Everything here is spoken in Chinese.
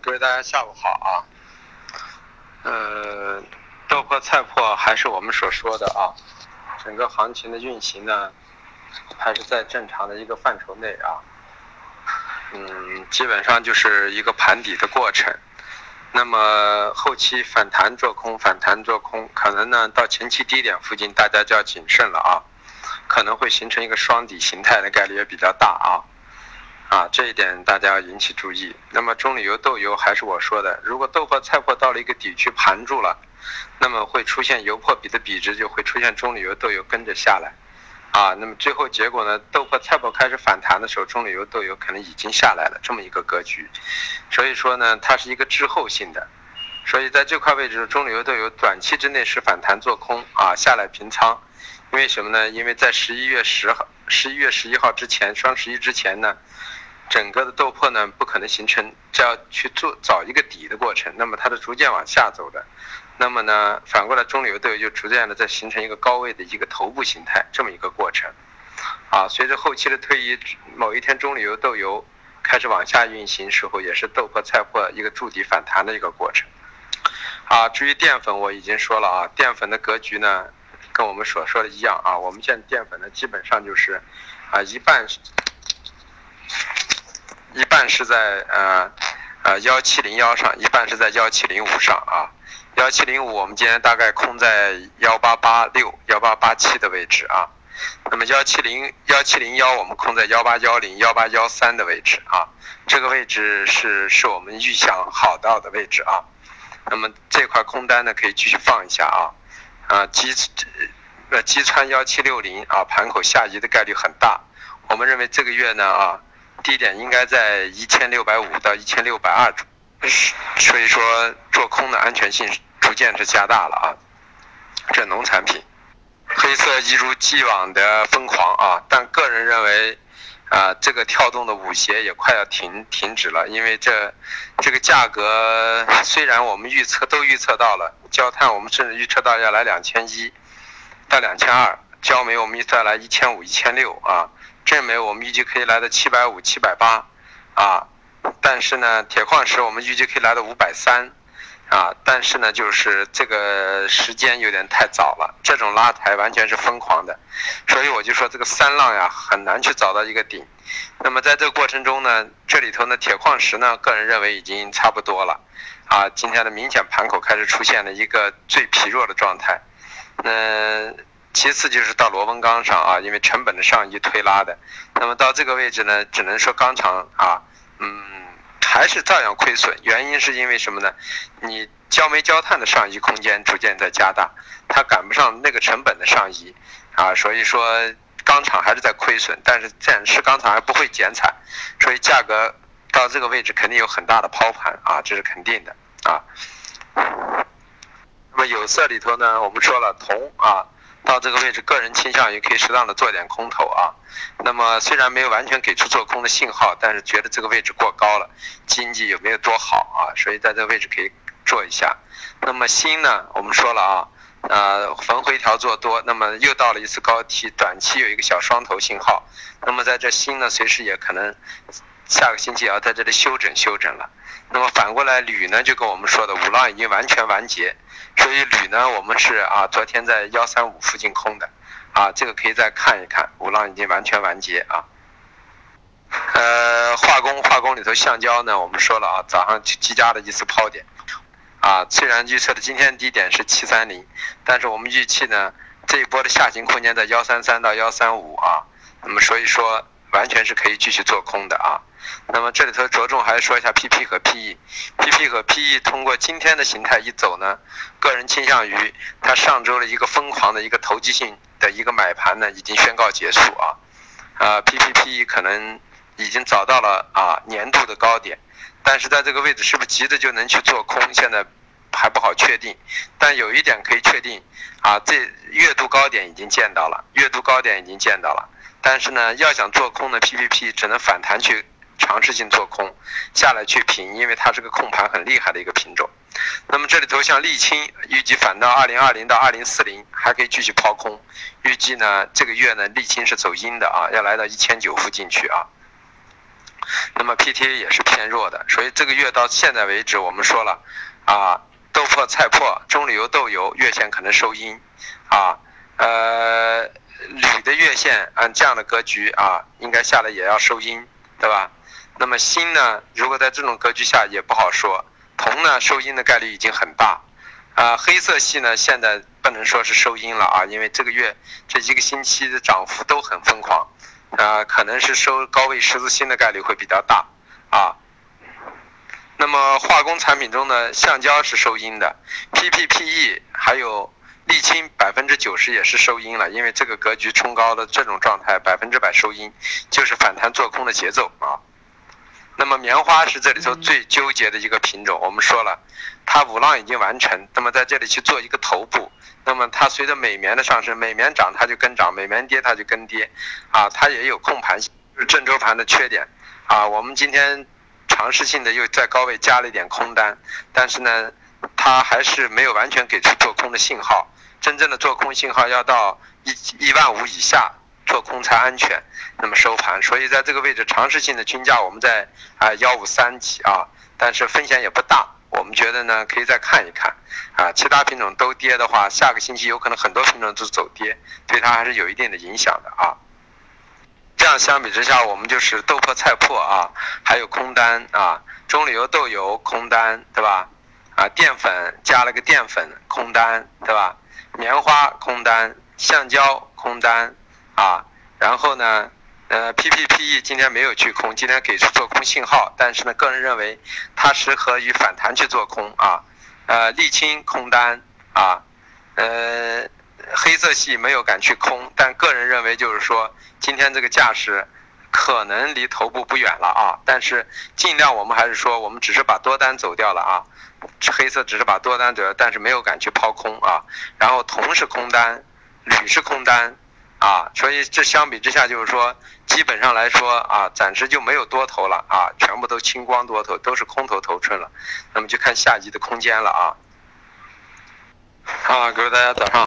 各位大家下午好啊。呃，豆粕、菜粕还是我们所说的啊，整个行情的运行呢，还是在正常的一个范畴内啊。嗯，基本上就是一个盘底的过程。那么后期反弹做空，反弹做空，可能呢到前期低点附近，大家就要谨慎了啊，可能会形成一个双底形态的概率也比较大啊。啊，这一点大家要引起注意。那么中榈油豆油还是我说的，如果豆粕、菜粕到了一个底区盘住了，那么会出现油粕比的比值就会出现中榈油豆油跟着下来。啊，那么最后结果呢，豆粕、菜粕开始反弹的时候，中榈油豆油可能已经下来了，这么一个格局。所以说呢，它是一个滞后性的。所以在这块位置，中榈油豆油短期之内是反弹做空啊，下来平仓。因为什么呢？因为在十一月十号、十一月十一号之前，双十一之前呢。整个的豆粕呢，不可能形成这样去做找一个底的过程，那么它是逐渐往下走的，那么呢，反过来中流豆油就逐渐的在形成一个高位的一个头部形态，这么一个过程，啊，随着后期的推移，某一天中旅油豆油开始往下运行时候，也是豆粕菜粕一个筑底反弹的一个过程，啊，至于淀粉我已经说了啊，淀粉的格局呢，跟我们所说的一样啊，我们现在淀粉呢基本上就是啊一半。一半是在呃呃幺七零幺上，一半是在幺七零五上啊。幺七零五我们今天大概空在幺八八六、幺八八七的位置啊。那么幺七零幺七零幺我们空在幺八幺零、幺八幺三的位置啊。这个位置是是我们预想好到的位置啊。那么这块空单呢可以继续放一下啊。啊，击呃击穿幺七六零啊，盘口下移的概率很大。我们认为这个月呢啊。低点应该在一千六百五到一千六百二，所以说做空的安全性逐渐是加大了啊。这农产品，黑色一如既往的疯狂啊，但个人认为啊，这个跳动的舞鞋也快要停停止了，因为这这个价格虽然我们预测都预测到了，焦炭我们甚至预测到要来两千一到两千二，焦煤我们预测来一千五一千六啊。正煤我们预计可以来到七百五、七百八，啊，但是呢，铁矿石我们预计可以来到五百三，啊，但是呢，就是这个时间有点太早了，这种拉抬完全是疯狂的，所以我就说这个三浪呀很难去找到一个顶。那么在这个过程中呢，这里头呢，铁矿石呢，个人认为已经差不多了，啊，今天的明显盘口开始出现了一个最疲弱的状态，嗯。其次就是到螺纹钢上啊，因为成本的上移推拉的，那么到这个位置呢，只能说钢厂啊，嗯，还是照样亏损。原因是因为什么呢？你焦煤焦炭的上移空间逐渐在加大，它赶不上那个成本的上移啊，所以说钢厂还是在亏损。但是暂时钢厂还不会减产，所以价格到这个位置肯定有很大的抛盘啊，这是肯定的啊。那么有色里头呢，我们说了铜啊。到这个位置，个人倾向于可以适当的做点空头啊。那么虽然没有完全给出做空的信号，但是觉得这个位置过高了，经济有没有多好啊？所以在这个位置可以做一下。那么锌呢？我们说了啊，呃，逢回调做多，那么又到了一次高提，短期有一个小双头信号。那么在这锌呢，随时也可能下个星期也要在这里休整休整了。那么反过来铝呢，就跟我们说的五浪已经完全完结。所以铝呢，我们是啊，昨天在幺三五附近空的，啊，这个可以再看一看，五浪已经完全完结啊。呃，化工化工里头橡胶呢，我们说了啊，早上积加了一次抛点，啊，虽然预测的今天低点是七三零，但是我们预期呢，这一波的下行空间在幺三三到幺三五啊，那么所以说完全是可以继续做空的啊。那么这里头着重还是说一下 PP 和 PE，PP 和 PE 通过今天的形态一走呢，个人倾向于它上周的一个疯狂的一个投机性的一个买盘呢，已经宣告结束啊，啊，PPP 可能已经找到了啊年度的高点，但是在这个位置是不是急着就能去做空，现在还不好确定，但有一点可以确定啊，这月度高点已经见到了，月度高点已经见到了，但是呢，要想做空的 PPP 只能反弹去。尝试性做空，下来去平，因为它是个控盘很厉害的一个品种。那么这里头像沥青，预计反到二零二零到二零四零还可以继续抛空。预计呢这个月呢沥青是走阴的啊，要来到一千九附近去啊。那么 PTA 也是偏弱的，所以这个月到现在为止，我们说了啊，豆粕、菜粕、中榈油豆油月线可能收阴啊，呃，铝的月线按这样的格局啊，应该下来也要收阴，对吧？那么锌呢，如果在这种格局下也不好说。铜呢，收阴的概率已经很大。啊，黑色系呢，现在不能说是收阴了啊，因为这个月这一个星期的涨幅都很疯狂，啊，可能是收高位十字星的概率会比较大啊。那么化工产品中呢，橡胶是收阴的，PPPE 还有沥青百分之九十也是收阴了，因为这个格局冲高的这种状态百分之百收阴，就是反弹做空的节奏啊。那么棉花是这里头最纠结的一个品种，我们说了，它五浪已经完成，那么在这里去做一个头部，那么它随着美棉的上升，美棉涨它就跟涨，美棉跌它就跟跌，啊，它也有控盘，就是郑州盘的缺点，啊，我们今天尝试性的又在高位加了一点空单，但是呢，它还是没有完全给出做空的信号，真正的做空信号要到一一万五以下。做空才安全，那么收盘，所以在这个位置尝试性的均价我们在啊幺五三几啊，但是风险也不大，我们觉得呢可以再看一看啊，其他品种都跌的话，下个星期有可能很多品种都走跌，对它还是有一定的影响的啊。这样相比之下，我们就是豆粕、菜粕啊，还有空单啊，中榈油豆油空单对吧？啊，淀粉加了个淀粉空单对吧？棉花空单，橡胶空单。啊，然后呢，呃，PPPE 今天没有去空，今天给出做空信号，但是呢，个人认为它适合于反弹去做空啊，呃，沥青空单啊，呃，黑色系没有敢去空，但个人认为就是说，今天这个架势可能离头部不远了啊，但是尽量我们还是说，我们只是把多单走掉了啊，黑色只是把多单走掉，但是没有敢去抛空啊，然后铜是空单，铝是空单。啊，所以这相比之下，就是说，基本上来说啊，暂时就没有多头了啊，全部都清光多头，都是空头头寸了。那么就看下级的空间了啊。啊，各位大家早上。